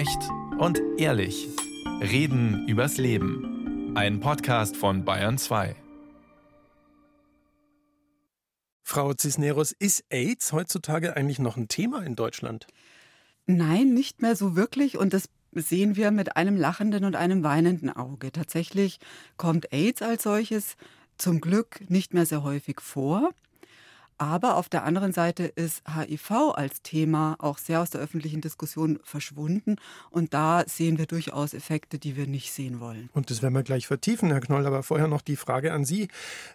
Echt und ehrlich. Reden übers Leben. Ein Podcast von Bayern 2. Frau Cisneros, ist AIDS heutzutage eigentlich noch ein Thema in Deutschland? Nein, nicht mehr so wirklich. Und das sehen wir mit einem lachenden und einem weinenden Auge. Tatsächlich kommt AIDS als solches zum Glück nicht mehr sehr häufig vor. Aber auf der anderen Seite ist HIV als Thema auch sehr aus der öffentlichen Diskussion verschwunden. Und da sehen wir durchaus Effekte, die wir nicht sehen wollen. Und das werden wir gleich vertiefen, Herr Knoll. Aber vorher noch die Frage an Sie.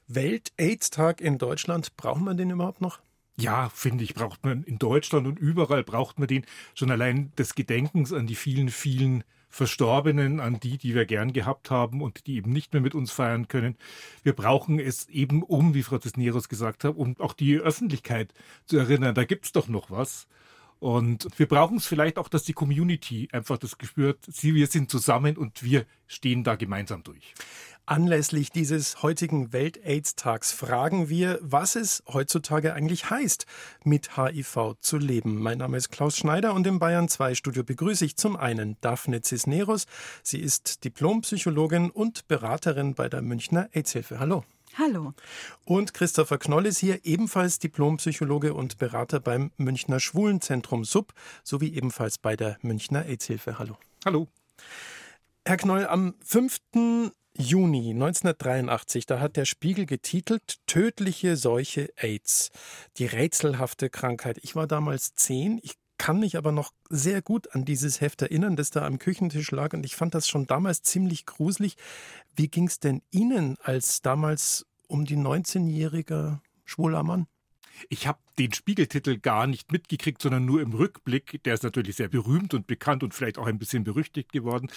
Welt-AIDS-Tag in Deutschland, brauchen wir den überhaupt noch? Ja, finde ich, braucht man in Deutschland und überall braucht man den schon allein des Gedenkens an die vielen, vielen Verstorbenen, an die, die wir gern gehabt haben und die eben nicht mehr mit uns feiern können. Wir brauchen es eben um, wie Frau Cisneros gesagt hat, um auch die Öffentlichkeit zu erinnern, da gibt's doch noch was. Und wir brauchen es vielleicht auch, dass die Community einfach das Gespür hat, sie, wir sind zusammen und wir stehen da gemeinsam durch. Anlässlich dieses heutigen Welt-AIDS-Tags fragen wir, was es heutzutage eigentlich heißt, mit HIV zu leben. Mein Name ist Klaus Schneider und im Bayern 2 Studio begrüße ich zum einen Daphne Cisneros. Sie ist Diplompsychologin und Beraterin bei der Münchner AIDS-Hilfe. Hallo. Hallo. Und Christopher Knoll ist hier ebenfalls Diplompsychologe und Berater beim Münchner Schwulenzentrum SUB sowie ebenfalls bei der Münchner AIDS-Hilfe. Hallo. Hallo. Herr Knoll, am 5. Juni 1983, da hat der Spiegel getitelt Tödliche Seuche AIDS, die rätselhafte Krankheit. Ich war damals zehn, ich kann mich aber noch sehr gut an dieses Heft erinnern, das da am Küchentisch lag und ich fand das schon damals ziemlich gruselig. Wie ging es denn Ihnen als damals um die 19-jähriger schwuler Mann? Ich habe den Spiegeltitel gar nicht mitgekriegt, sondern nur im Rückblick. Der ist natürlich sehr berühmt und bekannt und vielleicht auch ein bisschen berüchtigt geworden.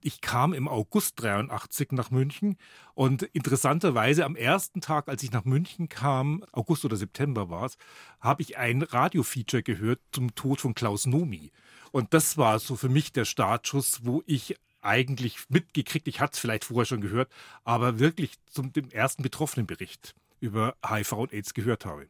Ich kam im August 83 nach München und interessanterweise am ersten Tag, als ich nach München kam, August oder September war es, habe ich ein Radiofeature gehört zum Tod von Klaus Nomi. Und das war so für mich der Startschuss, wo ich eigentlich mitgekriegt, ich hatte es vielleicht vorher schon gehört, aber wirklich zum dem ersten Betroffenenbericht über HIV und AIDS gehört habe.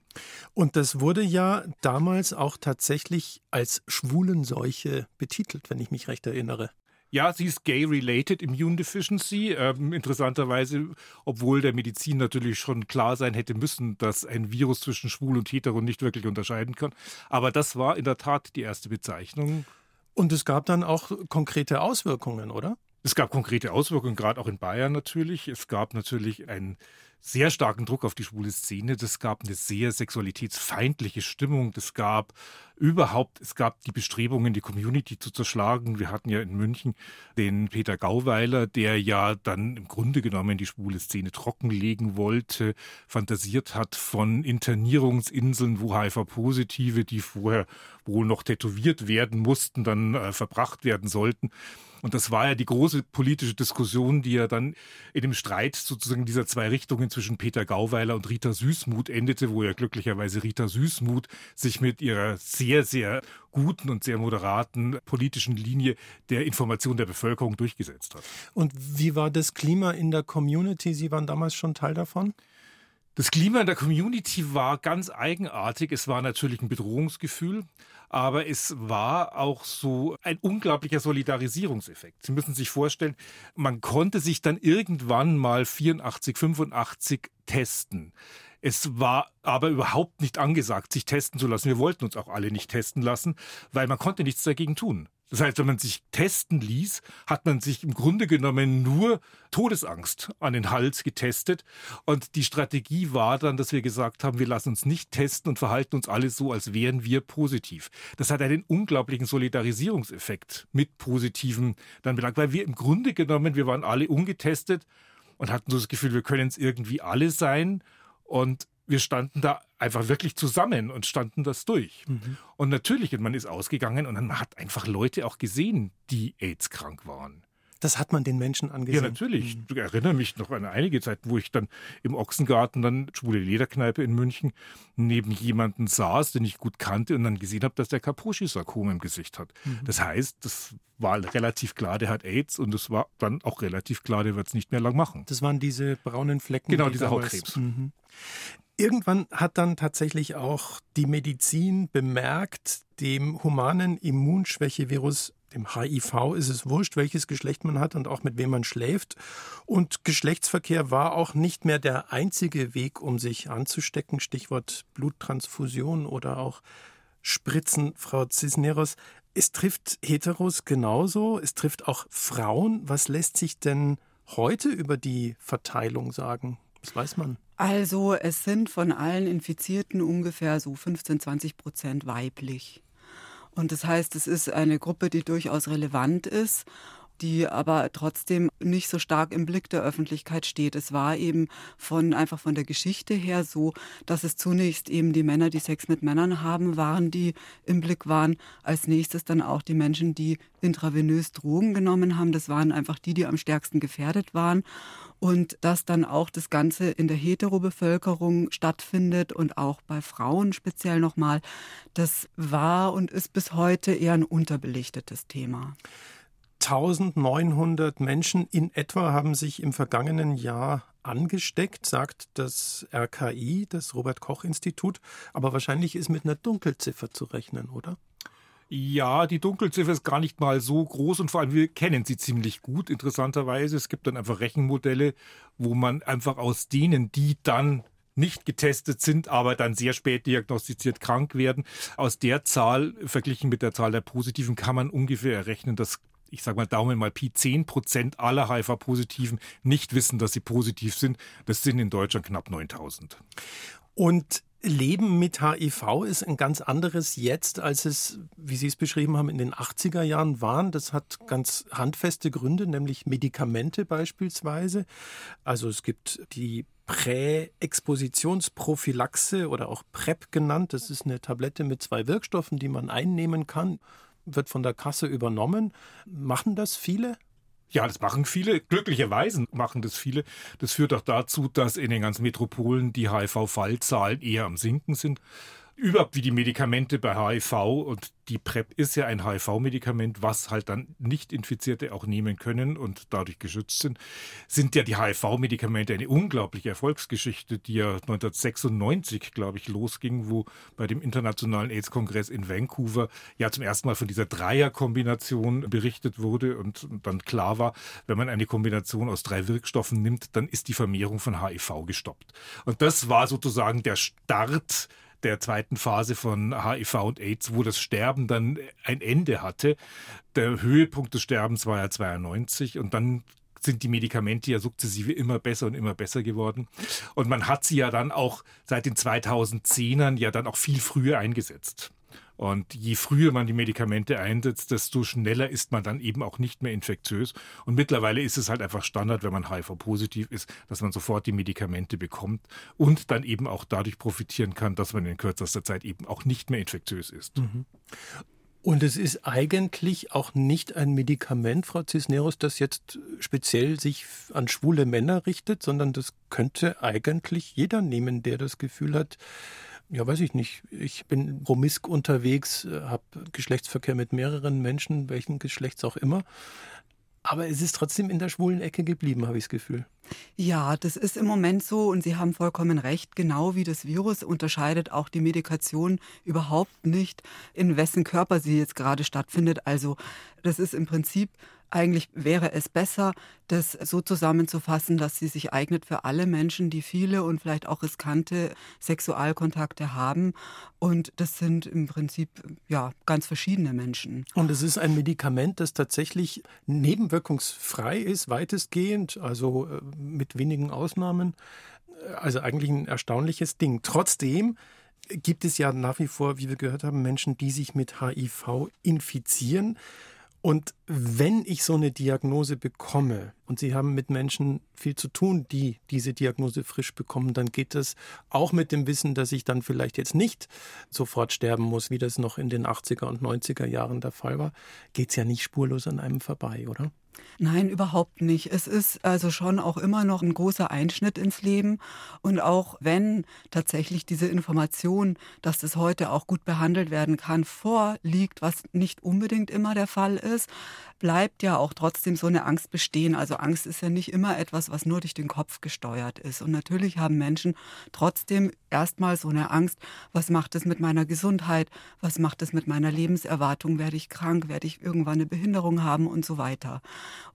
Und das wurde ja damals auch tatsächlich als Schwulenseuche betitelt, wenn ich mich recht erinnere. Ja, sie ist Gay-Related Immune Deficiency. Ähm, interessanterweise, obwohl der Medizin natürlich schon klar sein hätte müssen, dass ein Virus zwischen Schwul und Hetero nicht wirklich unterscheiden kann. Aber das war in der Tat die erste Bezeichnung. Und es gab dann auch konkrete Auswirkungen, oder? Es gab konkrete Auswirkungen, gerade auch in Bayern natürlich. Es gab natürlich ein sehr starken Druck auf die schwule Szene. Das gab eine sehr sexualitätsfeindliche Stimmung. Das gab überhaupt, es gab die Bestrebungen, die Community zu zerschlagen. Wir hatten ja in München den Peter Gauweiler, der ja dann im Grunde genommen die schwule Szene trockenlegen wollte, fantasiert hat von Internierungsinseln, wo HIV-Positive, die vorher wohl noch tätowiert werden mussten, dann äh, verbracht werden sollten. Und das war ja die große politische Diskussion, die ja dann in dem Streit sozusagen dieser zwei Richtungen zwischen Peter Gauweiler und Rita Süßmuth endete, wo ja glücklicherweise Rita Süßmuth sich mit ihrer sehr, sehr guten und sehr moderaten politischen Linie der Information der Bevölkerung durchgesetzt hat. Und wie war das Klima in der Community? Sie waren damals schon Teil davon? Das Klima in der Community war ganz eigenartig. Es war natürlich ein Bedrohungsgefühl, aber es war auch so ein unglaublicher Solidarisierungseffekt. Sie müssen sich vorstellen, man konnte sich dann irgendwann mal 84, 85 testen. Es war aber überhaupt nicht angesagt, sich testen zu lassen. Wir wollten uns auch alle nicht testen lassen, weil man konnte nichts dagegen tun. Das heißt, wenn man sich testen ließ, hat man sich im Grunde genommen nur Todesangst an den Hals getestet. Und die Strategie war dann, dass wir gesagt haben, wir lassen uns nicht testen und verhalten uns alle so, als wären wir positiv. Das hat einen unglaublichen Solidarisierungseffekt mit Positiven dann belangt, weil wir im Grunde genommen, wir waren alle ungetestet und hatten so das Gefühl, wir können es irgendwie alle sein. Und wir standen da einfach wirklich zusammen und standen das durch. Mhm. Und natürlich, man ist ausgegangen und man hat einfach Leute auch gesehen, die AIDS-krank waren. Das hat man den Menschen angesehen. Ja, natürlich. Mhm. Ich erinnere mich noch an einige Zeiten, wo ich dann im Ochsengarten, dann schwule Lederkneipe in München, neben jemanden saß, den ich gut kannte und dann gesehen habe, dass der Kaposhi-Sarkom im Gesicht hat. Mhm. Das heißt, das war relativ klar, der hat AIDS und es war dann auch relativ klar, der wird es nicht mehr lang machen. Das waren diese braunen Flecken. Genau, die diese Hautkrebs. Mhm. Irgendwann hat dann tatsächlich auch die Medizin bemerkt, dem humanen Immunschwächevirus dem HIV ist es wurscht, welches Geschlecht man hat und auch mit wem man schläft. Und Geschlechtsverkehr war auch nicht mehr der einzige Weg, um sich anzustecken. Stichwort Bluttransfusion oder auch Spritzen, Frau Cisneros. Es trifft Heteros genauso, es trifft auch Frauen. Was lässt sich denn heute über die Verteilung sagen? Was weiß man? Also es sind von allen Infizierten ungefähr so 15, 20 Prozent weiblich. Und das heißt, es ist eine Gruppe, die durchaus relevant ist die aber trotzdem nicht so stark im Blick der Öffentlichkeit steht. Es war eben von einfach von der Geschichte her so, dass es zunächst eben die Männer, die Sex mit Männern haben, waren, die im Blick waren. Als nächstes dann auch die Menschen, die intravenös Drogen genommen haben. Das waren einfach die, die am stärksten gefährdet waren und dass dann auch das Ganze in der Heterobevölkerung stattfindet und auch bei Frauen speziell nochmal, das war und ist bis heute eher ein unterbelichtetes Thema. 1900 Menschen in etwa haben sich im vergangenen Jahr angesteckt, sagt das RKI, das Robert Koch Institut. Aber wahrscheinlich ist mit einer Dunkelziffer zu rechnen, oder? Ja, die Dunkelziffer ist gar nicht mal so groß und vor allem wir kennen sie ziemlich gut, interessanterweise. Es gibt dann einfach Rechenmodelle, wo man einfach aus denen, die dann nicht getestet sind, aber dann sehr spät diagnostiziert krank werden. Aus der Zahl, verglichen mit der Zahl der Positiven, kann man ungefähr errechnen, dass ich sage mal Daumen mal Pi, 10 Prozent aller HIV-Positiven nicht wissen, dass sie positiv sind. Das sind in Deutschland knapp 9000. Und Leben mit HIV ist ein ganz anderes jetzt, als es, wie Sie es beschrieben haben, in den 80er Jahren waren. Das hat ganz handfeste Gründe, nämlich Medikamente beispielsweise. Also es gibt die Präexpositionsprophylaxe oder auch PrEP genannt. Das ist eine Tablette mit zwei Wirkstoffen, die man einnehmen kann wird von der Kasse übernommen. Machen das viele? Ja, das machen viele. Glücklicherweise machen das viele. Das führt auch dazu, dass in den ganzen Metropolen die HIV-Fallzahlen eher am Sinken sind überhaupt wie die Medikamente bei HIV und die PrEP ist ja ein HIV-Medikament, was halt dann Nicht-Infizierte auch nehmen können und dadurch geschützt sind, sind ja die HIV-Medikamente eine unglaubliche Erfolgsgeschichte, die ja 1996, glaube ich, losging, wo bei dem Internationalen AIDS-Kongress in Vancouver ja zum ersten Mal von dieser Dreierkombination berichtet wurde und dann klar war, wenn man eine Kombination aus drei Wirkstoffen nimmt, dann ist die Vermehrung von HIV gestoppt. Und das war sozusagen der Start der zweiten Phase von HIV und AIDS, wo das Sterben dann ein Ende hatte. Der Höhepunkt des Sterbens war ja 92 und dann sind die Medikamente ja sukzessive immer besser und immer besser geworden. Und man hat sie ja dann auch seit den 2010ern ja dann auch viel früher eingesetzt. Und je früher man die Medikamente einsetzt, desto schneller ist man dann eben auch nicht mehr infektiös. Und mittlerweile ist es halt einfach Standard, wenn man HIV-positiv ist, dass man sofort die Medikamente bekommt und dann eben auch dadurch profitieren kann, dass man in kürzester Zeit eben auch nicht mehr infektiös ist. Mhm. Und es ist eigentlich auch nicht ein Medikament, Frau Cisneros, das jetzt speziell sich an schwule Männer richtet, sondern das könnte eigentlich jeder nehmen, der das Gefühl hat, ja, weiß ich nicht. Ich bin promisk unterwegs, äh, habe Geschlechtsverkehr mit mehreren Menschen, welchen Geschlechts auch immer. Aber es ist trotzdem in der schwulen Ecke geblieben, habe ich das Gefühl. Ja, das ist im Moment so und Sie haben vollkommen recht. Genau wie das Virus unterscheidet auch die Medikation überhaupt nicht, in wessen Körper sie jetzt gerade stattfindet. Also das ist im Prinzip eigentlich wäre es besser, das so zusammenzufassen, dass sie sich eignet für alle Menschen, die viele und vielleicht auch riskante Sexualkontakte haben. Und das sind im Prinzip ja ganz verschiedene Menschen. Und es ist ein Medikament, das tatsächlich nebenwirkungsfrei ist, weitestgehend, also äh, mit wenigen Ausnahmen. Also eigentlich ein erstaunliches Ding. Trotzdem gibt es ja nach wie vor, wie wir gehört haben, Menschen, die sich mit HIV infizieren. Und wenn ich so eine Diagnose bekomme, und Sie haben mit Menschen viel zu tun, die diese Diagnose frisch bekommen, dann geht das auch mit dem Wissen, dass ich dann vielleicht jetzt nicht sofort sterben muss, wie das noch in den 80er und 90er Jahren der Fall war, geht es ja nicht spurlos an einem vorbei, oder? Nein, überhaupt nicht. Es ist also schon auch immer noch ein großer Einschnitt ins Leben. Und auch wenn tatsächlich diese Information, dass das heute auch gut behandelt werden kann, vorliegt, was nicht unbedingt immer der Fall ist, bleibt ja auch trotzdem so eine Angst bestehen. Also Angst ist ja nicht immer etwas, was nur durch den Kopf gesteuert ist. Und natürlich haben Menschen trotzdem erstmal so eine Angst, was macht es mit meiner Gesundheit, was macht es mit meiner Lebenserwartung, werde ich krank, werde ich irgendwann eine Behinderung haben und so weiter.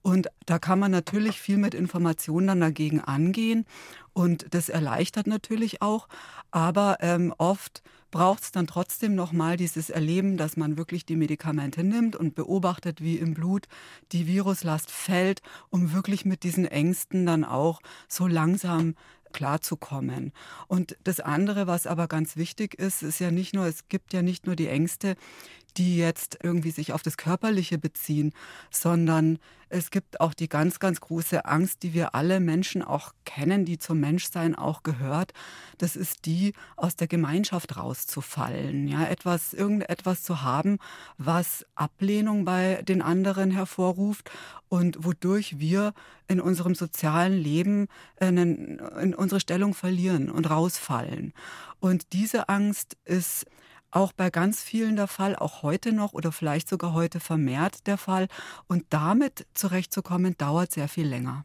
Und da kann man natürlich viel mit Informationen dann dagegen angehen und das erleichtert natürlich auch, aber ähm, oft braucht es dann trotzdem nochmal dieses Erleben, dass man wirklich die Medikamente nimmt und beobachtet, wie im Blut die Viruslast fällt, um wirklich mit diesen Ängsten dann auch so langsam klarzukommen. Und das andere, was aber ganz wichtig ist, ist ja nicht nur, es gibt ja nicht nur die Ängste, die jetzt irgendwie sich auf das Körperliche beziehen, sondern es gibt auch die ganz, ganz große Angst, die wir alle Menschen auch kennen, die zum Menschsein auch gehört. Das ist die, aus der Gemeinschaft rauszufallen, ja, etwas, irgendetwas zu haben, was Ablehnung bei den anderen hervorruft und wodurch wir in unserem sozialen Leben in, unsere Stellung verlieren und rausfallen. Und diese Angst ist auch bei ganz vielen der Fall, auch heute noch oder vielleicht sogar heute vermehrt der Fall. Und damit zurechtzukommen, dauert sehr viel länger.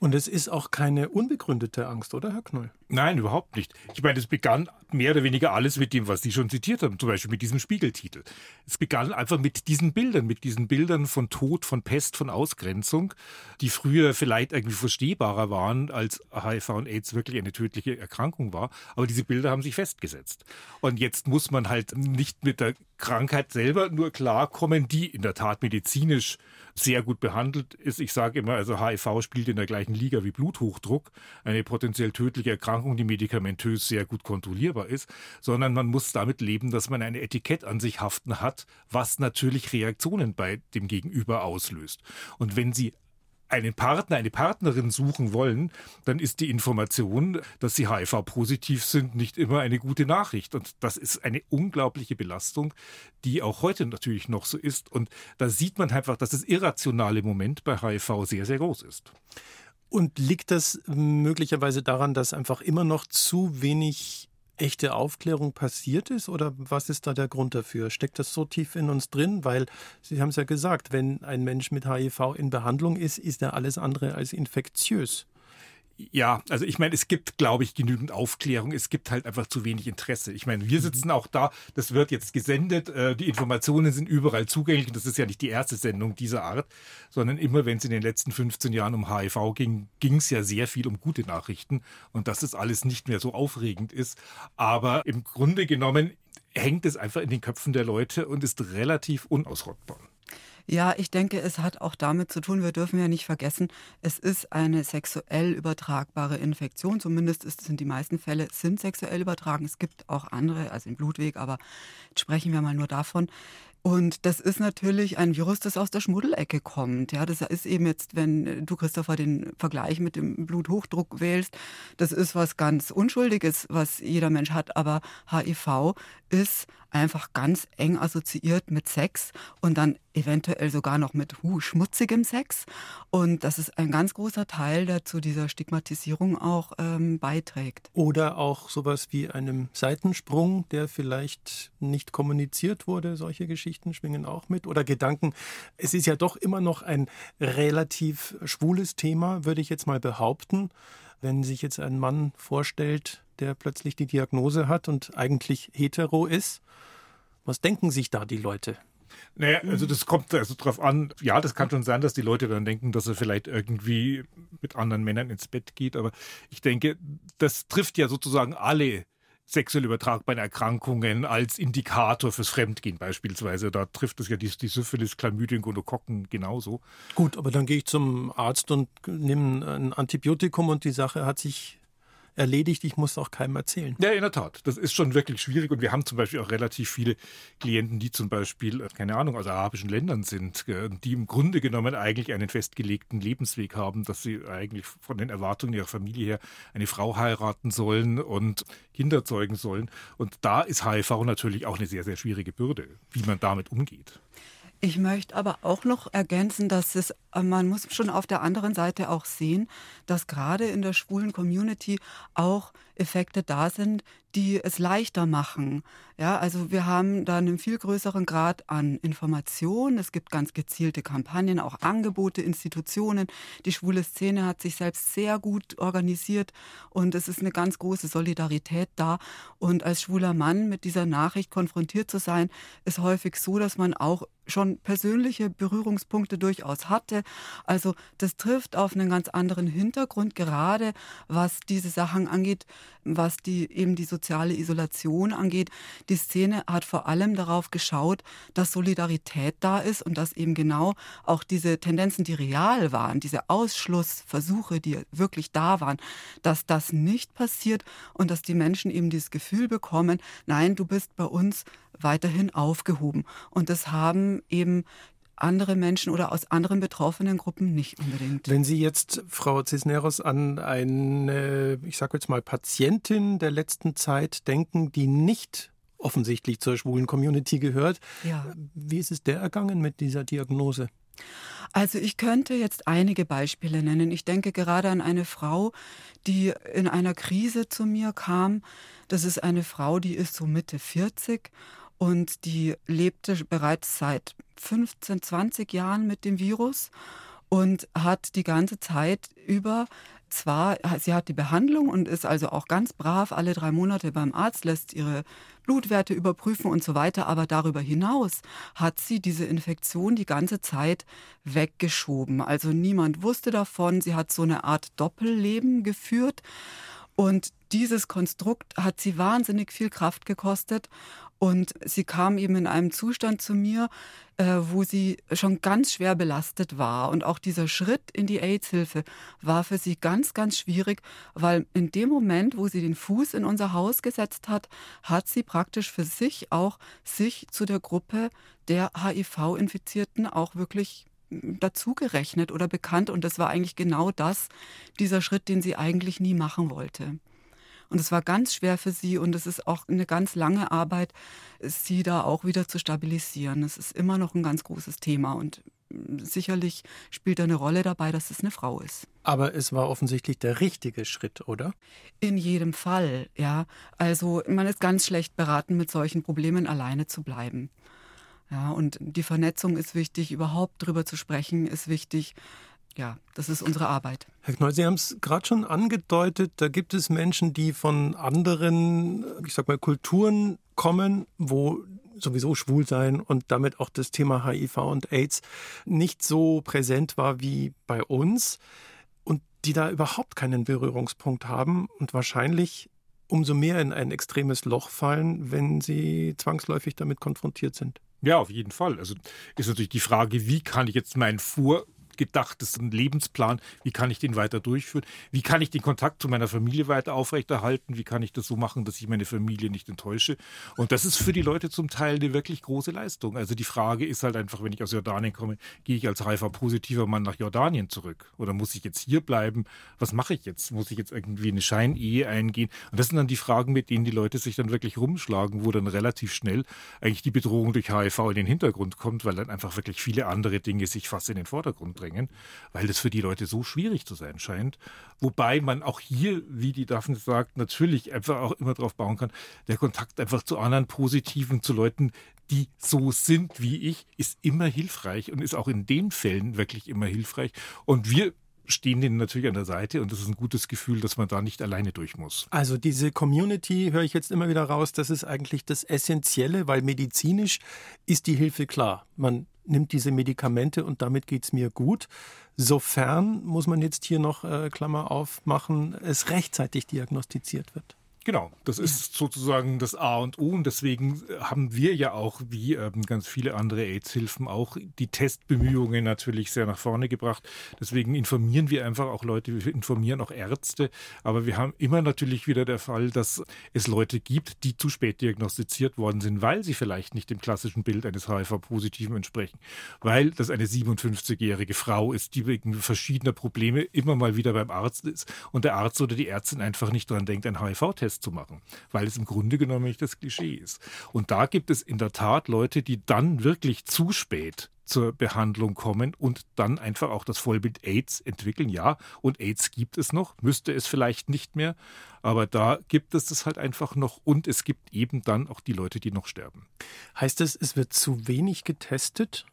Und es ist auch keine unbegründete Angst, oder, Herr Knoll? Nein, überhaupt nicht. Ich meine, es begann mehr oder weniger alles mit dem, was Sie schon zitiert haben, zum Beispiel mit diesem Spiegeltitel. Es begann einfach mit diesen Bildern, mit diesen Bildern von Tod, von Pest, von Ausgrenzung, die früher vielleicht irgendwie verstehbarer waren, als HIV und AIDS wirklich eine tödliche Erkrankung war. Aber diese Bilder haben sich festgesetzt. Und jetzt muss man halt nicht mit der Krankheit selber nur klarkommen, die in der Tat medizinisch sehr gut behandelt ist. Ich sage immer, also HIV spielt in der gleichen Liga wie Bluthochdruck, eine potenziell tödliche Erkrankung, die medikamentös sehr gut kontrollierbar ist, sondern man muss damit leben, dass man ein Etikett an sich haften hat, was natürlich Reaktionen bei dem Gegenüber auslöst. Und wenn Sie einen Partner, eine Partnerin suchen wollen, dann ist die Information, dass sie HIV-positiv sind, nicht immer eine gute Nachricht. Und das ist eine unglaubliche Belastung, die auch heute natürlich noch so ist. Und da sieht man einfach, dass das irrationale Moment bei HIV sehr, sehr groß ist. Und liegt das möglicherweise daran, dass einfach immer noch zu wenig echte Aufklärung passiert ist oder was ist da der Grund dafür? Steckt das so tief in uns drin? Weil Sie haben es ja gesagt, wenn ein Mensch mit HIV in Behandlung ist, ist er alles andere als infektiös. Ja, also ich meine, es gibt, glaube ich, genügend Aufklärung. Es gibt halt einfach zu wenig Interesse. Ich meine, wir sitzen auch da, das wird jetzt gesendet, äh, die Informationen sind überall zugänglich. Und das ist ja nicht die erste Sendung dieser Art, sondern immer, wenn es in den letzten 15 Jahren um HIV ging, ging es ja sehr viel um gute Nachrichten und dass das alles nicht mehr so aufregend ist. Aber im Grunde genommen hängt es einfach in den Köpfen der Leute und ist relativ unausrottbar. Ja, ich denke, es hat auch damit zu tun, wir dürfen ja nicht vergessen, es ist eine sexuell übertragbare Infektion. Zumindest ist, sind die meisten Fälle sind sexuell übertragen. Es gibt auch andere, also im Blutweg, aber sprechen wir mal nur davon. Und das ist natürlich ein Virus, das aus der Schmuddelecke kommt. Ja, das ist eben jetzt, wenn du, Christopher, den Vergleich mit dem Bluthochdruck wählst, das ist was ganz Unschuldiges, was jeder Mensch hat. Aber HIV ist einfach ganz eng assoziiert mit Sex und dann eventuell sogar noch mit hu, schmutzigem Sex. Und das ist ein ganz großer Teil, der zu dieser Stigmatisierung auch ähm, beiträgt. Oder auch sowas wie einem Seitensprung, der vielleicht nicht kommuniziert wurde. Solche Geschichten schwingen auch mit. Oder Gedanken. Es ist ja doch immer noch ein relativ schwules Thema, würde ich jetzt mal behaupten. Wenn sich jetzt ein Mann vorstellt, der plötzlich die Diagnose hat und eigentlich hetero ist, was denken sich da die Leute? Naja, also das kommt also drauf an. Ja, das kann schon sein, dass die Leute dann denken, dass er vielleicht irgendwie mit anderen Männern ins Bett geht. Aber ich denke, das trifft ja sozusagen alle sexuell übertragbaren Erkrankungen als Indikator fürs Fremdgehen beispielsweise. Da trifft es ja die, die Syphilis, Chlamydien, Gonokokken genauso. Gut, aber dann gehe ich zum Arzt und nehme ein Antibiotikum und die Sache hat sich erledigt. Ich muss auch keinem erzählen. Ja, in der Tat. Das ist schon wirklich schwierig. Und wir haben zum Beispiel auch relativ viele Klienten, die zum Beispiel, äh, keine Ahnung, aus arabischen Ländern sind, die im Grunde genommen eigentlich einen festgelegten Lebensweg haben, dass sie eigentlich von den Erwartungen ihrer Familie her eine Frau heiraten sollen und Kinder zeugen sollen. Und da ist HIV natürlich auch eine sehr, sehr schwierige Bürde, wie man damit umgeht. Ich möchte aber auch noch ergänzen, dass es, äh, man muss schon auf der anderen Seite auch sehen, dass gerade in der schwulen Community auch Effekte da sind, die es leichter machen. Ja, also wir haben da einen viel größeren Grad an Information. Es gibt ganz gezielte Kampagnen, auch Angebote, Institutionen. Die schwule Szene hat sich selbst sehr gut organisiert und es ist eine ganz große Solidarität da. Und als schwuler Mann mit dieser Nachricht konfrontiert zu sein, ist häufig so, dass man auch schon persönliche Berührungspunkte durchaus hatte. Also das trifft auf einen ganz anderen Hintergrund, gerade was diese Sachen angeht, was die eben die soziale Isolation angeht. Die Szene hat vor allem darauf geschaut, dass Solidarität da ist und dass eben genau auch diese Tendenzen, die real waren, diese Ausschlussversuche, die wirklich da waren, dass das nicht passiert und dass die Menschen eben dieses Gefühl bekommen, nein, du bist bei uns weiterhin aufgehoben. Und das haben eben andere Menschen oder aus anderen betroffenen Gruppen nicht unbedingt. Wenn Sie jetzt, Frau Cisneros, an eine, ich sage jetzt mal, Patientin der letzten Zeit denken, die nicht offensichtlich zur schwulen Community gehört, ja. wie ist es der ergangen mit dieser Diagnose? Also ich könnte jetzt einige Beispiele nennen. Ich denke gerade an eine Frau, die in einer Krise zu mir kam. Das ist eine Frau, die ist so Mitte 40 und die lebte bereits seit 15, 20 Jahren mit dem Virus und hat die ganze Zeit über zwar, sie hat die Behandlung und ist also auch ganz brav alle drei Monate beim Arzt, lässt ihre Blutwerte überprüfen und so weiter, aber darüber hinaus hat sie diese Infektion die ganze Zeit weggeschoben. Also niemand wusste davon, sie hat so eine Art Doppelleben geführt und dieses Konstrukt hat sie wahnsinnig viel Kraft gekostet und sie kam eben in einem Zustand zu mir, äh, wo sie schon ganz schwer belastet war. Und auch dieser Schritt in die AIDS-Hilfe war für sie ganz, ganz schwierig, weil in dem Moment, wo sie den Fuß in unser Haus gesetzt hat, hat sie praktisch für sich auch sich zu der Gruppe der HIV-Infizierten auch wirklich dazugerechnet oder bekannt. Und das war eigentlich genau das, dieser Schritt, den sie eigentlich nie machen wollte. Und es war ganz schwer für sie und es ist auch eine ganz lange Arbeit, sie da auch wieder zu stabilisieren. Es ist immer noch ein ganz großes Thema und sicherlich spielt da eine Rolle dabei, dass es eine Frau ist. Aber es war offensichtlich der richtige Schritt, oder? In jedem Fall, ja. Also man ist ganz schlecht beraten, mit solchen Problemen alleine zu bleiben. Ja, und die Vernetzung ist wichtig, überhaupt drüber zu sprechen ist wichtig ja, das ist unsere Arbeit. Herr Knoll, Sie haben es gerade schon angedeutet, da gibt es Menschen, die von anderen, ich sag mal, Kulturen kommen, wo sowieso schwul sein und damit auch das Thema HIV und AIDS nicht so präsent war wie bei uns und die da überhaupt keinen Berührungspunkt haben und wahrscheinlich umso mehr in ein extremes Loch fallen, wenn sie zwangsläufig damit konfrontiert sind. Ja, auf jeden Fall. Also ist natürlich die Frage, wie kann ich jetzt meinen Vor ein Lebensplan, wie kann ich den weiter durchführen, wie kann ich den Kontakt zu meiner Familie weiter aufrechterhalten, wie kann ich das so machen, dass ich meine Familie nicht enttäusche. Und das ist für die Leute zum Teil eine wirklich große Leistung. Also die Frage ist halt einfach, wenn ich aus Jordanien komme, gehe ich als HIV-positiver Mann nach Jordanien zurück oder muss ich jetzt hier bleiben? Was mache ich jetzt? Muss ich jetzt irgendwie eine Scheinehe eingehen? Und das sind dann die Fragen, mit denen die Leute sich dann wirklich rumschlagen, wo dann relativ schnell eigentlich die Bedrohung durch HIV in den Hintergrund kommt, weil dann einfach wirklich viele andere Dinge sich fast in den Vordergrund drängen bringen, weil das für die Leute so schwierig zu sein scheint. Wobei man auch hier, wie die Daphne sagt, natürlich einfach auch immer darauf bauen kann, der Kontakt einfach zu anderen Positiven, zu Leuten, die so sind wie ich, ist immer hilfreich und ist auch in den Fällen wirklich immer hilfreich. Und wir stehen denen natürlich an der Seite und das ist ein gutes Gefühl, dass man da nicht alleine durch muss. Also diese Community höre ich jetzt immer wieder raus, das ist eigentlich das Essentielle, weil medizinisch ist die Hilfe klar. Man nimmt diese Medikamente und damit geht es mir gut. Sofern, muss man jetzt hier noch äh, Klammer aufmachen, es rechtzeitig diagnostiziert wird. Genau, das ist sozusagen das A und O und deswegen haben wir ja auch, wie ähm, ganz viele andere AIDS-Hilfen, auch die Testbemühungen natürlich sehr nach vorne gebracht. Deswegen informieren wir einfach auch Leute, wir informieren auch Ärzte, aber wir haben immer natürlich wieder der Fall, dass es Leute gibt, die zu spät diagnostiziert worden sind, weil sie vielleicht nicht dem klassischen Bild eines HIV-Positiven entsprechen, weil das eine 57-jährige Frau ist, die wegen verschiedener Probleme immer mal wieder beim Arzt ist und der Arzt oder die Ärztin einfach nicht daran denkt, ein HIV-Test festzumachen, weil es im Grunde genommen nicht das Klischee ist. Und da gibt es in der Tat Leute, die dann wirklich zu spät zur Behandlung kommen und dann einfach auch das Vollbild AIDS entwickeln. Ja, und AIDS gibt es noch, müsste es vielleicht nicht mehr, aber da gibt es das halt einfach noch und es gibt eben dann auch die Leute, die noch sterben. Heißt es, es wird zu wenig getestet?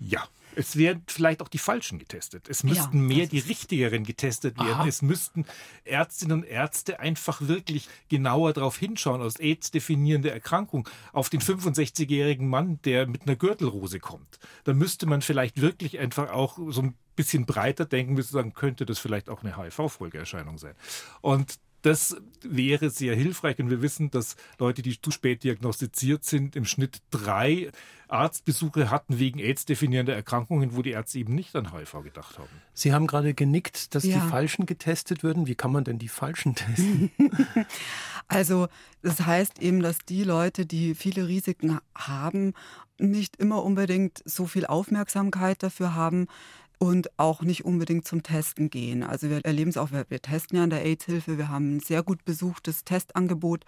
Ja. Es werden vielleicht auch die Falschen getestet. Es müssten ja, mehr die Richtigeren getestet werden. Aha. Es müssten Ärztinnen und Ärzte einfach wirklich genauer darauf hinschauen, aus AIDS definierende Erkrankung, auf den 65-jährigen Mann, der mit einer Gürtelrose kommt. Da müsste man vielleicht wirklich einfach auch so ein bisschen breiter denken, müsste sagen, könnte das vielleicht auch eine HIV-Folgeerscheinung sein. Und das wäre sehr hilfreich. Und wir wissen, dass Leute, die zu spät diagnostiziert sind, im Schnitt drei Arztbesuche hatten wegen AIDS-definierender Erkrankungen, wo die Ärzte eben nicht an HIV gedacht haben. Sie haben gerade genickt, dass ja. die Falschen getestet würden. Wie kann man denn die Falschen testen? also das heißt eben, dass die Leute, die viele Risiken haben, nicht immer unbedingt so viel Aufmerksamkeit dafür haben, und auch nicht unbedingt zum Testen gehen. Also wir erleben es auch, wir, wir testen ja an der AIDS-Hilfe, wir haben ein sehr gut besuchtes Testangebot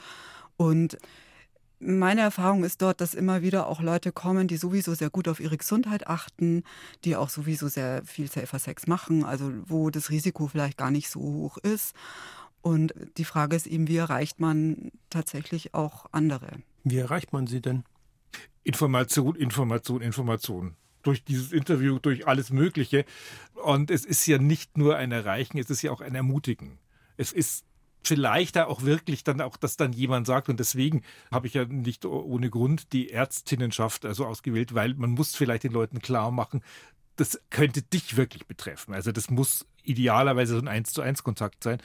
und meine Erfahrung ist dort, dass immer wieder auch Leute kommen, die sowieso sehr gut auf ihre Gesundheit achten, die auch sowieso sehr viel Safer Sex machen, also wo das Risiko vielleicht gar nicht so hoch ist. Und die Frage ist eben, wie erreicht man tatsächlich auch andere? Wie erreicht man sie denn? Information, Information, Information durch dieses Interview, durch alles Mögliche. Und es ist ja nicht nur ein Erreichen, es ist ja auch ein Ermutigen. Es ist vielleicht da auch wirklich dann auch, dass dann jemand sagt, und deswegen habe ich ja nicht ohne Grund die Ärztinnenschaft also ausgewählt, weil man muss vielleicht den Leuten klar machen, das könnte dich wirklich betreffen. Also das muss idealerweise so ein Eins zu eins Kontakt sein.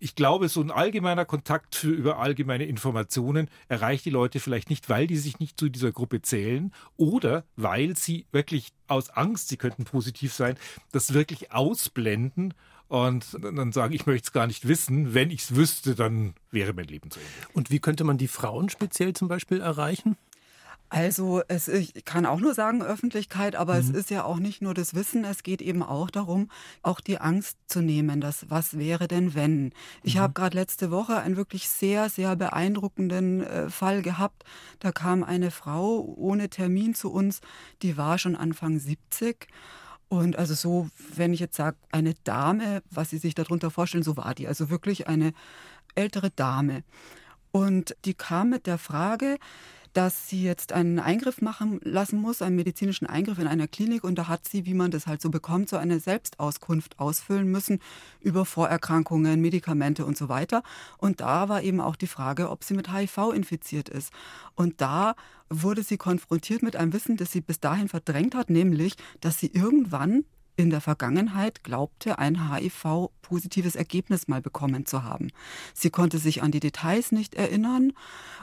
Ich glaube, so ein allgemeiner Kontakt für über allgemeine Informationen erreicht die Leute vielleicht nicht, weil die sich nicht zu dieser Gruppe zählen oder weil sie wirklich aus Angst, sie könnten positiv sein, das wirklich ausblenden und dann sagen, ich möchte es gar nicht wissen. Wenn ich es wüsste, dann wäre mein Leben zu Ende. Und wie könnte man die Frauen speziell zum Beispiel erreichen? Also es, ich kann auch nur sagen Öffentlichkeit, aber mhm. es ist ja auch nicht nur das Wissen, es geht eben auch darum, auch die Angst zu nehmen, dass was wäre denn wenn. Ich mhm. habe gerade letzte Woche einen wirklich sehr, sehr beeindruckenden äh, Fall gehabt. Da kam eine Frau ohne Termin zu uns, die war schon Anfang 70. Und also so, wenn ich jetzt sage, eine Dame, was Sie sich darunter vorstellen, so war die. Also wirklich eine ältere Dame. Und die kam mit der Frage, dass sie jetzt einen Eingriff machen lassen muss, einen medizinischen Eingriff in einer Klinik. Und da hat sie, wie man das halt so bekommt, so eine Selbstauskunft ausfüllen müssen über Vorerkrankungen, Medikamente und so weiter. Und da war eben auch die Frage, ob sie mit HIV infiziert ist. Und da wurde sie konfrontiert mit einem Wissen, das sie bis dahin verdrängt hat, nämlich, dass sie irgendwann in der Vergangenheit glaubte, ein HIV-positives Ergebnis mal bekommen zu haben. Sie konnte sich an die Details nicht erinnern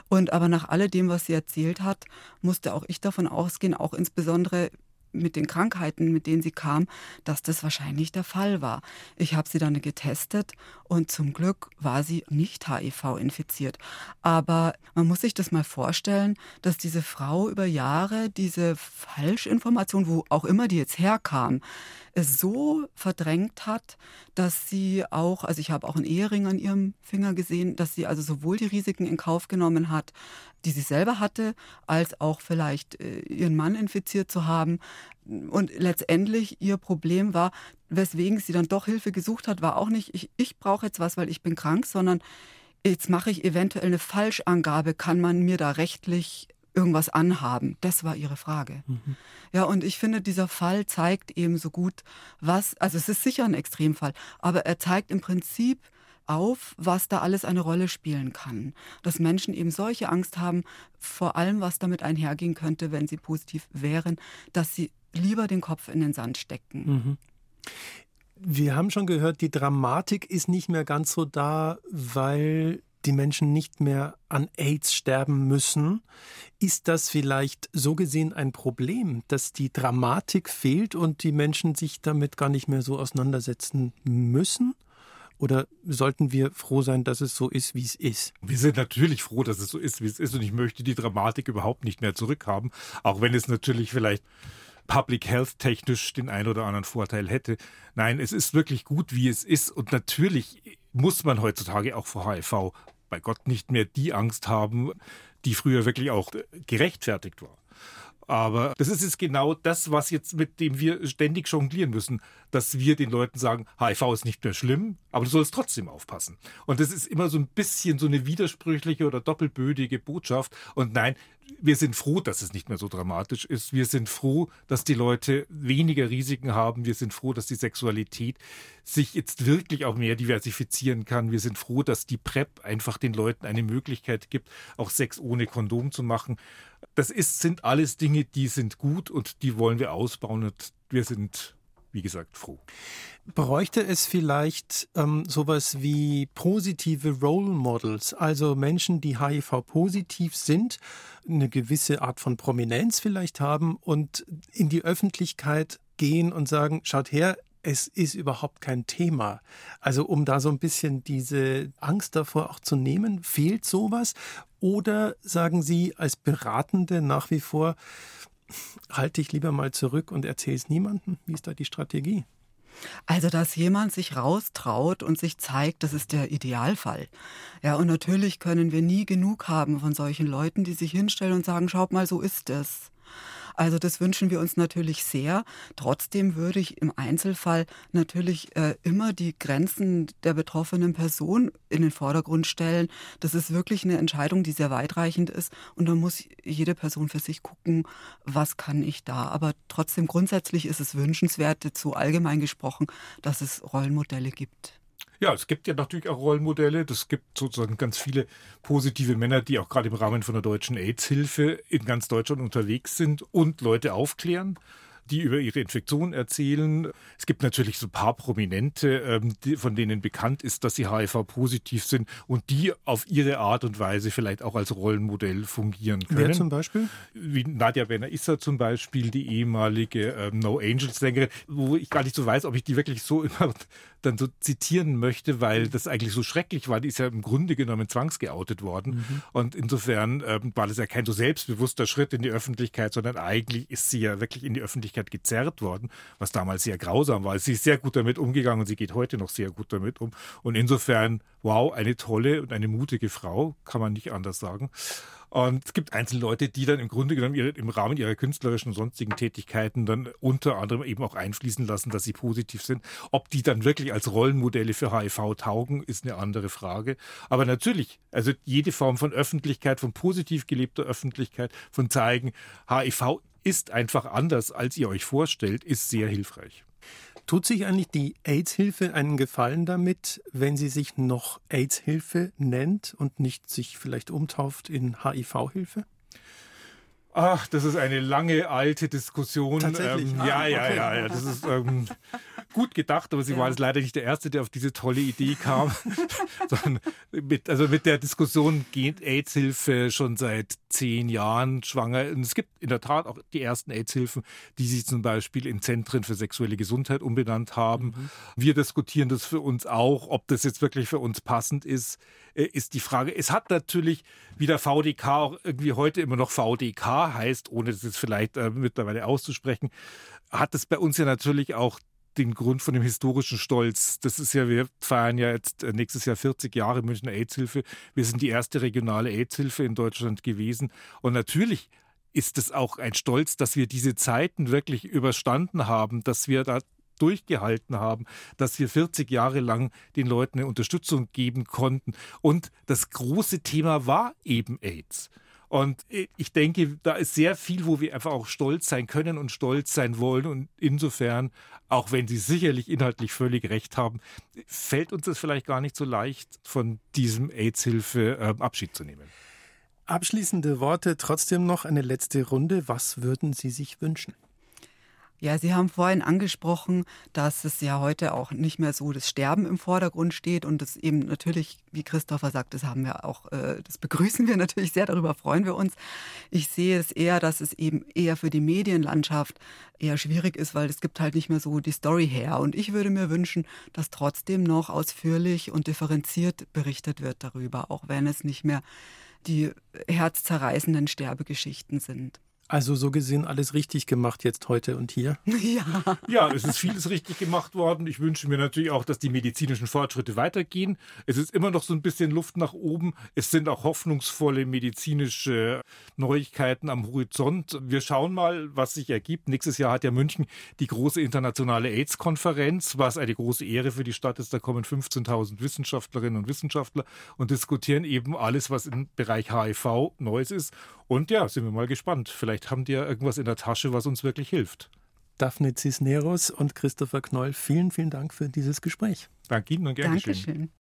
und aber nach alledem, was sie erzählt hat, musste auch ich davon ausgehen, auch insbesondere mit den Krankheiten, mit denen sie kam, dass das wahrscheinlich der Fall war. Ich habe sie dann getestet und zum Glück war sie nicht HIV infiziert. Aber man muss sich das mal vorstellen, dass diese Frau über Jahre diese Falschinformation, wo auch immer die jetzt herkam, so verdrängt hat, dass sie auch, also ich habe auch einen Ehering an ihrem Finger gesehen, dass sie also sowohl die Risiken in Kauf genommen hat, die sie selber hatte, als auch vielleicht äh, ihren Mann infiziert zu haben. Und letztendlich ihr Problem war, weswegen sie dann doch Hilfe gesucht hat, war auch nicht, ich, ich brauche jetzt was, weil ich bin krank, sondern jetzt mache ich eventuell eine Falschangabe, kann man mir da rechtlich irgendwas anhaben? Das war ihre Frage. Mhm. Ja, und ich finde, dieser Fall zeigt eben so gut, was, also es ist sicher ein Extremfall, aber er zeigt im Prinzip auf, was da alles eine Rolle spielen kann. Dass Menschen eben solche Angst haben, vor allem was damit einhergehen könnte, wenn sie positiv wären, dass sie lieber den Kopf in den Sand stecken. Mhm. Wir haben schon gehört, die Dramatik ist nicht mehr ganz so da, weil die Menschen nicht mehr an AIDS sterben müssen. Ist das vielleicht so gesehen ein Problem, dass die Dramatik fehlt und die Menschen sich damit gar nicht mehr so auseinandersetzen müssen? Oder sollten wir froh sein, dass es so ist, wie es ist? Wir sind natürlich froh, dass es so ist, wie es ist. Und ich möchte die Dramatik überhaupt nicht mehr zurückhaben. Auch wenn es natürlich vielleicht Public Health technisch den einen oder anderen Vorteil hätte. Nein, es ist wirklich gut, wie es ist. Und natürlich muss man heutzutage auch vor HIV bei Gott nicht mehr die Angst haben, die früher wirklich auch gerechtfertigt war. Aber das ist jetzt genau das, was jetzt mit dem wir ständig jonglieren müssen, dass wir den Leuten sagen, HIV ist nicht mehr schlimm, aber du sollst trotzdem aufpassen. Und das ist immer so ein bisschen so eine widersprüchliche oder doppelbödige Botschaft. Und nein, wir sind froh, dass es nicht mehr so dramatisch ist. Wir sind froh, dass die Leute weniger Risiken haben. Wir sind froh, dass die Sexualität sich jetzt wirklich auch mehr diversifizieren kann. Wir sind froh, dass die PrEP einfach den Leuten eine Möglichkeit gibt, auch Sex ohne Kondom zu machen. Das ist, sind alles Dinge, die sind gut und die wollen wir ausbauen und wir sind wie gesagt, froh. Bräuchte es vielleicht ähm, sowas wie positive Role Models, also Menschen, die HIV-positiv sind, eine gewisse Art von Prominenz vielleicht haben und in die Öffentlichkeit gehen und sagen, schaut her, es ist überhaupt kein Thema. Also um da so ein bisschen diese Angst davor auch zu nehmen, fehlt sowas? Oder sagen Sie als Beratende nach wie vor, halte ich lieber mal zurück und erzähle es niemandem? Wie ist da die Strategie? Also, dass jemand sich raustraut und sich zeigt, das ist der Idealfall. Ja, und natürlich können wir nie genug haben von solchen Leuten, die sich hinstellen und sagen, schaut mal, so ist es. Also das wünschen wir uns natürlich sehr. Trotzdem würde ich im Einzelfall natürlich äh, immer die Grenzen der betroffenen Person in den Vordergrund stellen. Das ist wirklich eine Entscheidung, die sehr weitreichend ist. Und da muss jede Person für sich gucken, was kann ich da. Aber trotzdem grundsätzlich ist es wünschenswert, zu allgemein gesprochen, dass es Rollenmodelle gibt. Ja, es gibt ja natürlich auch Rollenmodelle. Es gibt sozusagen ganz viele positive Männer, die auch gerade im Rahmen von der deutschen AIDS-Hilfe in ganz Deutschland unterwegs sind und Leute aufklären die über ihre Infektion erzählen. Es gibt natürlich so ein paar Prominente, ähm, von denen bekannt ist, dass sie HIV-positiv sind und die auf ihre Art und Weise vielleicht auch als Rollenmodell fungieren können. Wer zum Beispiel? Wie Nadja Benner-Isser zum Beispiel, die ehemalige ähm, No Angels-Sängerin, wo ich gar nicht so weiß, ob ich die wirklich so immer dann so zitieren möchte, weil das eigentlich so schrecklich war. Die ist ja im Grunde genommen zwangsgeoutet worden. Mhm. Und insofern ähm, war das ja kein so selbstbewusster Schritt in die Öffentlichkeit, sondern eigentlich ist sie ja wirklich in die Öffentlichkeit Öffentlichkeit gezerrt worden, was damals sehr grausam war. Sie ist sehr gut damit umgegangen und sie geht heute noch sehr gut damit um. Und insofern, wow, eine tolle und eine mutige Frau, kann man nicht anders sagen. Und es gibt einzelne Leute, die dann im Grunde genommen ihre, im Rahmen ihrer künstlerischen und sonstigen Tätigkeiten dann unter anderem eben auch einfließen lassen, dass sie positiv sind. Ob die dann wirklich als Rollenmodelle für HIV taugen, ist eine andere Frage. Aber natürlich, also jede Form von Öffentlichkeit, von positiv gelebter Öffentlichkeit, von zeigen, HIV ist einfach anders, als ihr euch vorstellt, ist sehr hilfreich. Tut sich eigentlich die AIDS-Hilfe einen Gefallen damit, wenn sie sich noch AIDS-Hilfe nennt und nicht sich vielleicht umtauft in HIV-Hilfe? Ach, das ist eine lange alte Diskussion. Tatsächlich? Ähm, ja, ja, ja, ja. Das ist ähm, gut gedacht, aber sie ja. war jetzt leider nicht der Erste, der auf diese tolle Idee kam. Sondern mit, also mit der Diskussion geht AIDS-Hilfe schon seit zehn Jahren schwanger. Und es gibt in der Tat auch die ersten AIDS-Hilfen, die sich zum Beispiel in Zentren für sexuelle Gesundheit umbenannt haben. Mhm. Wir diskutieren das für uns auch, ob das jetzt wirklich für uns passend ist, äh, ist die Frage. Es hat natürlich, wie der VDK auch irgendwie heute immer noch VDK heißt, ohne das jetzt vielleicht äh, mittlerweile auszusprechen, hat es bei uns ja natürlich auch den Grund von dem historischen Stolz. Das ist ja, wir feiern ja jetzt äh, nächstes Jahr 40 Jahre Münchner AIDS-Hilfe. Wir sind die erste regionale AIDS-Hilfe in Deutschland gewesen. Und natürlich ist es auch ein Stolz, dass wir diese Zeiten wirklich überstanden haben, dass wir da durchgehalten haben, dass wir 40 Jahre lang den Leuten eine Unterstützung geben konnten. Und das große Thema war eben AIDS. Und ich denke, da ist sehr viel, wo wir einfach auch stolz sein können und stolz sein wollen. Und insofern, auch wenn Sie sicherlich inhaltlich völlig recht haben, fällt uns das vielleicht gar nicht so leicht, von diesem AIDS-Hilfe äh, Abschied zu nehmen. Abschließende Worte, trotzdem noch eine letzte Runde. Was würden Sie sich wünschen? Ja, Sie haben vorhin angesprochen, dass es ja heute auch nicht mehr so das Sterben im Vordergrund steht und das eben natürlich, wie Christopher sagt, das haben wir auch, äh, das begrüßen wir natürlich sehr, darüber freuen wir uns. Ich sehe es eher, dass es eben eher für die Medienlandschaft eher schwierig ist, weil es gibt halt nicht mehr so die Story her. Und ich würde mir wünschen, dass trotzdem noch ausführlich und differenziert berichtet wird darüber, auch wenn es nicht mehr die herzzerreißenden Sterbegeschichten sind. Also so gesehen alles richtig gemacht jetzt heute und hier. Ja. Ja, es ist vieles richtig gemacht worden. Ich wünsche mir natürlich auch, dass die medizinischen Fortschritte weitergehen. Es ist immer noch so ein bisschen Luft nach oben. Es sind auch hoffnungsvolle medizinische Neuigkeiten am Horizont. Wir schauen mal, was sich ergibt. Nächstes Jahr hat ja München die große internationale AIDS-Konferenz, was eine große Ehre für die Stadt ist. Da kommen 15.000 Wissenschaftlerinnen und Wissenschaftler und diskutieren eben alles, was im Bereich HIV Neues ist. Und ja, sind wir mal gespannt. Vielleicht haben die ja irgendwas in der Tasche, was uns wirklich hilft. Daphne Cisneros und Christopher Knoll, vielen, vielen Dank für dieses Gespräch. Danke Ihnen und gern geschehen. Dankeschön.